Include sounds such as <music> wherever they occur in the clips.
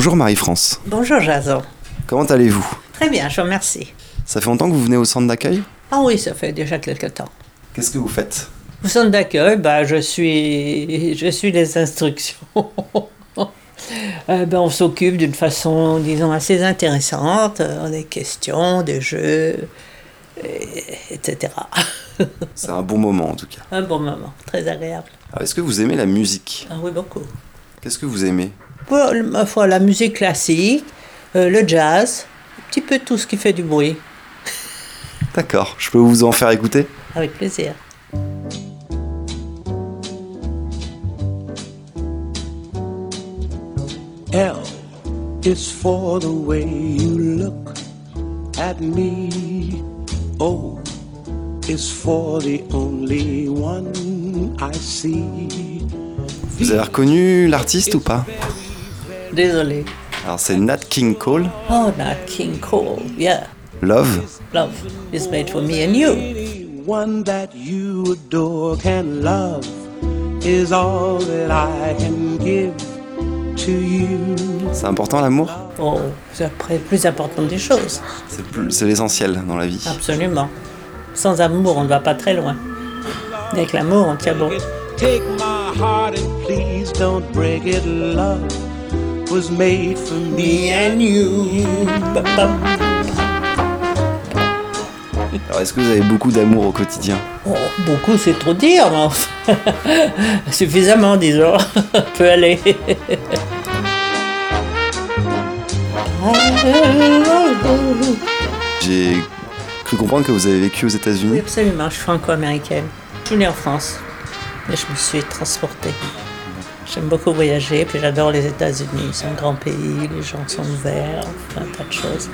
Bonjour Marie-France. Bonjour Jason. Comment allez-vous? Très bien, je vous remercie. Ça fait longtemps que vous venez au centre d'accueil? Ah oui, ça fait déjà quelques temps. Qu'est-ce que vous faites? Au centre d'accueil, bah, je, suis, je suis les instructions. <laughs> Euh, ben, on s'occupe d'une façon, disons, assez intéressante. A des questions, des jeux, et- etc. <laughs> C'est un bon moment en tout cas. Un bon moment, très agréable. Alors, Est-ce que vous aimez la musique? Ah oui, beaucoup. Qu'est-ce que vous aimez? Pour, ma foi, la musique classique, euh, le jazz, un petit peu tout ce qui fait du bruit. D'accord, je peux vous en faire écouter? Avec plaisir. L is for the way you look at me. O is for the only one I see. Vous avez reconnu l'artiste ou pas? Désolé. Alors c'est Nat King Cole, Oh, Nat King Cole, yeah. Love. Love is made for me and you. One that you adore can love is all that I can give to you. C'est important l'amour? Oh, c'est plus important des choses. C'est l'essentiel dans la vie. Absolument. Sans amour, on ne va pas très loin. Avec l'amour, on tient bon. Take my heart and please don't break it. Love was made for me and you. Alors est-ce que vous avez beaucoup d'amour au quotidien Oh, beaucoup, c'est trop dire, mais enfin, <laughs> suffisamment, disons. On peut aller. J'ai cru comprendre que vous avez vécu aux Oui, États-Unis. absolument, je suis franco-américaine. Je suis née en France, mais je me suis transportée. J'aime beaucoup voyager, puis j'adore les États-Unis. C'est un grand pays, les gens sont ouverts, un tas de choses.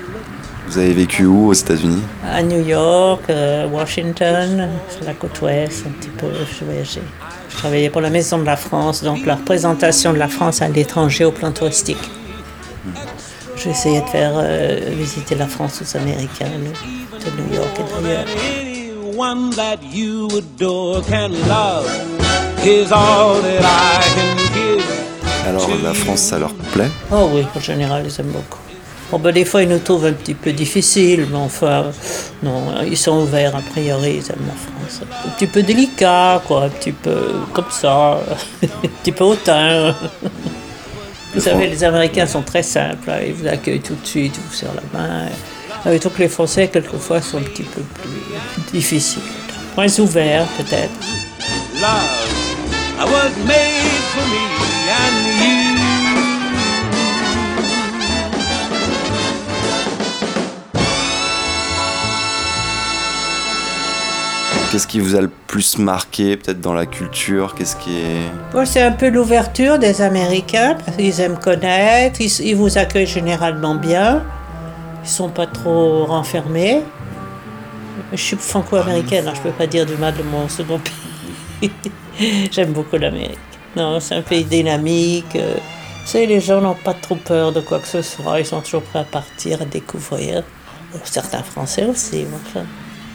Vous avez vécu où aux États-Unis? À New York, euh, Washington, sur la côte ouest, un petit peu, je voyageais. Je travaillais pour la Maison de la France, donc la représentation de la France à l'étranger au plan touristique. J'ai essayé de faire euh, visiter la France aux Américains, de New York et d'ailleurs. Anyone that you adore can love is all that I can give. Alors la France, ça leur plaît? Oh oui, en général, ils aiment beaucoup. Bon, ben, des fois, ils nous trouvent un petit peu difficiles, mais enfin, non, ils sont ouverts, a priori, ils aiment la France. Un petit peu délicat, quoi, un petit peu comme ça, <laughs> un petit peu hautain. Vous savez, les Américains sont très simples, hein, ils vous accueillent tout de suite, ils vous serrent la main. Avec que les Français, quelquefois, sont un petit peu plus difficiles. Moins ouverts, peut-être. Love I was made for me Qu'est-ce qui vous a le plus marqué peut-être dans la culture? Qu'est-ce qui est... Bon, c'est un peu l'ouverture des Américains, parce qu'ils aiment connaître, ils, vous accueillent généralement bien, ils sont pas trop renfermés. Je suis franco-américaine, alors je peux pas dire du mal de mon second pays. <laughs> J'aime beaucoup l'Amérique. Non, c'est un pays dynamique. euh, Vous savez, les gens n'ont pas trop peur de quoi que ce soit, ils sont toujours prêts à partir, à découvrir. Bon, certains Français aussi, enfin,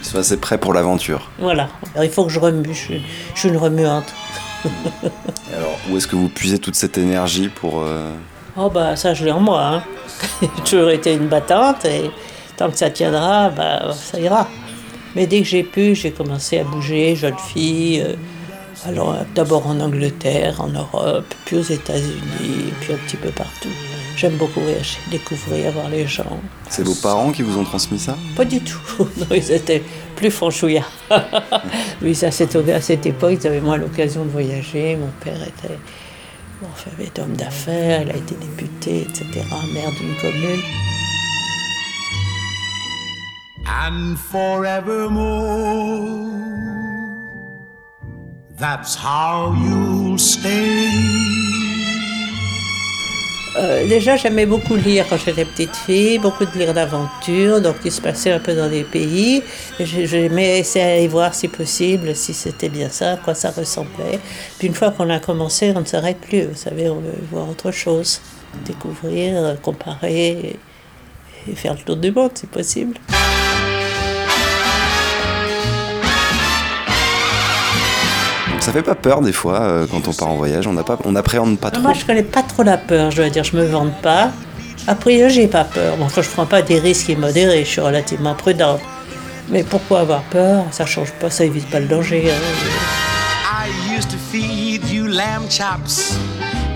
Ils sont assez prêts pour l'aventure. voilà. Alors, il faut que je remue, je, suis- je suis une remuante. Alors où est-ce que vous puisez toute cette énergie pour... euh, Oh bah ça je l'ai en moi. Hein. J'ai <laughs> toujours été une battante et tant que ça tiendra, bah ça ira. Mais dès que j'ai pu, j'ai commencé à bouger, jeune fille. euh, alors euh, d'abord en Angleterre, en Europe, puis aux États-Unis, puis un petit peu partout. J'aime beaucoup voyager, découvrir, voir les gens. C'est vos parents qui vous ont transmis ça? Pas du tout. <laughs> Non, ils étaient plus franchouillards. <laughs> oui, ça, à cette époque, ils avaient moins l'occasion de voyager. Mon père était, bon, enfin, était homme d'affaires, il a été député, etc., maire d'une commune. and forevermore. That's how you'll stay. Euh, déjà, j'aimais beaucoup lire quand j'étais petite fille, beaucoup de lire d'aventures, donc il se passait un peu dans des pays. J'aimais essayer d'aller voir si possible, si c'était bien ça, à quoi ça ressemblait. Puis une fois qu'on a commencé, on ne s'arrête plus, vous savez, on veut voir autre chose, découvrir, comparer et faire le tour du monde si possible. Ça fait pas peur des fois euh, quand on part en voyage, on n'a pas, on appréhende pas trop. Moi, je connais pas trop la peur, je dois dire, je me vante pas. A priori, j'ai pas peur. Bon, enfin, je prends pas des risques immodérés, je suis relativement prudente. Mais pourquoi avoir peur? Ça change pas, ça évite pas le danger. hein. I used to feed you lamb chops.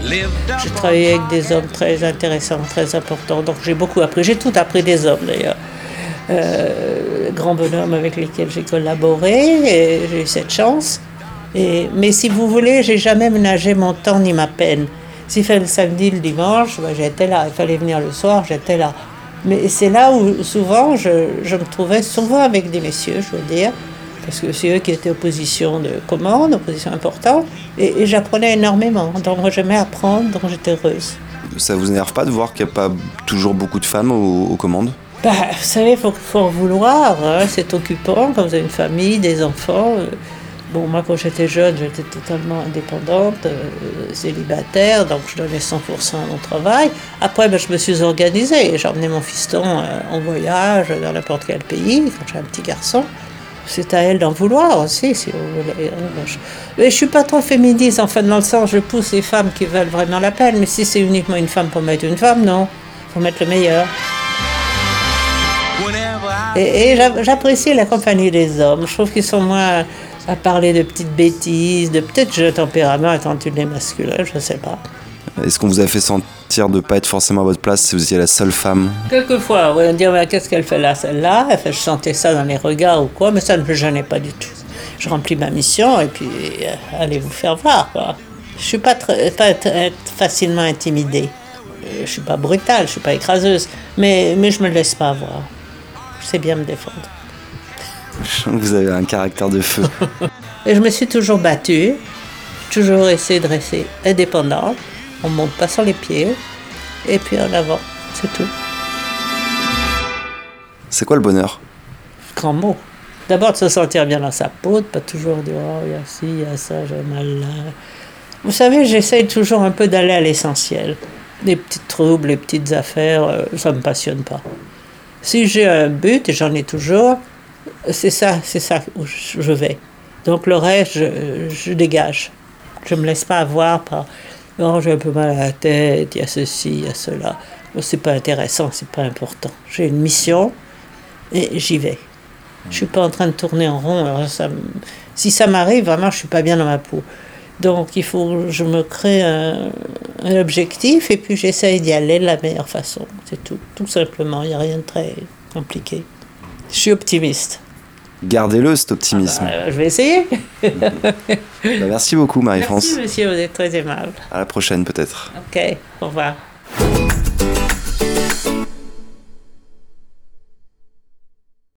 Lived up J'ai travaillé avec des hommes très intéressants, très importants, donc j'ai beaucoup appris. J'ai tout appris des hommes d'ailleurs. Euh, grands bonhommes avec lesquels j'ai collaboré, et j'ai eu cette chance. Et, mais si vous voulez, j'ai jamais ménagé mon temps ni ma peine. S'il fallait le samedi, le dimanche, ben, j'étais là. Il fallait venir le soir, j'étais là. Mais c'est là où souvent je, je me trouvais souvent avec des messieurs, je veux dire, parce que c'est eux qui étaient en position de commande, en position importante, et, et j'apprenais énormément. Donc moi j'aimais apprendre, donc j'étais heureuse. Ça vous énerve pas de voir qu'il n'y a pas toujours beaucoup de femmes aux, aux commandes? Bah, vous savez, il faut, faut en vouloir. hein. C'est occupant quand vous avez une famille, des enfants. euh. Bon, moi, quand j'étais jeune, j'étais totalement indépendante, euh, célibataire, donc je donnais 100% à mon travail. Après, ben, je me suis organisée. J'ai emmené mon fiston euh, en voyage dans n'importe quel pays, quand j'ai un petit garçon. C'est à elle d'en vouloir aussi, si vous voulez. hein. Mais je suis pas trop féministe, enfin, dans le sens, je pousse les femmes qui veulent vraiment la peine. Mais si c'est uniquement une femme pour mettre une femme, non. faut mettre le meilleur. Et, et j'a- j'apprécie la compagnie des hommes. Je trouve qu'ils sont moins à parler de petites bêtises, de peut-être jeu tempérament étant une les masculins, je ne sais pas. Est-ce qu'on vous a fait sentir de pas être forcément à votre place si vous étiez la seule femme? Quelquefois, oui, on dit qu'est-ce qu'elle fait là, celle-là? Elle fait- Je sentais ça dans les regards ou quoi, mais ça ne me gênait pas du tout. Je remplis ma mission et puis euh, allez vous faire voir. Quoi. Je suis pas, très, facilement intimidée. Euh, Je suis pas brutale, je suis pas écraseuse, mais, mais je me laisse pas avoir. Je sais bien me défendre. Je sens que vous avez un caractère de feu. <laughs> Et je me suis toujours battue, toujours essayé de rester indépendante. On monte pas sur les pieds, et puis en avant, c'est tout. C'est quoi le bonheur? Grand mot. D'abord de se sentir bien dans sa peau, de pas toujours dire oh il y a ci, il y a ça, j'ai mal là. Vous savez, j'essaye toujours un peu d'aller à l'essentiel. Les petits troubles, les petites affaires, euh, ça me passionne pas. Si j'ai un but, et j'en ai toujours, c'est ça, c'est ça où je vais. Donc le reste, je, je dégage. Je me laisse pas avoir par non, j'ai un peu mal à la tête, il y a ceci, il y a cela. Bon, C'est pas intéressant, c'est pas important. J'ai une mission et j'y vais. Je suis pas en train de tourner en rond. Si ça m'arrive, vraiment, je suis pas bien dans ma peau. Donc il faut je me crée un, un objectif et puis j'essaye d'y aller de la meilleure façon. C'est tout, tout simplement. Il n'y a rien de très compliqué. Je suis optimiste. Gardez-le, cet optimisme. Ah bah, je vais essayer. <laughs> Bah, merci beaucoup, Marie-France. Merci, monsieur, vous êtes très aimable. À la prochaine, peut-être. Ok, au revoir.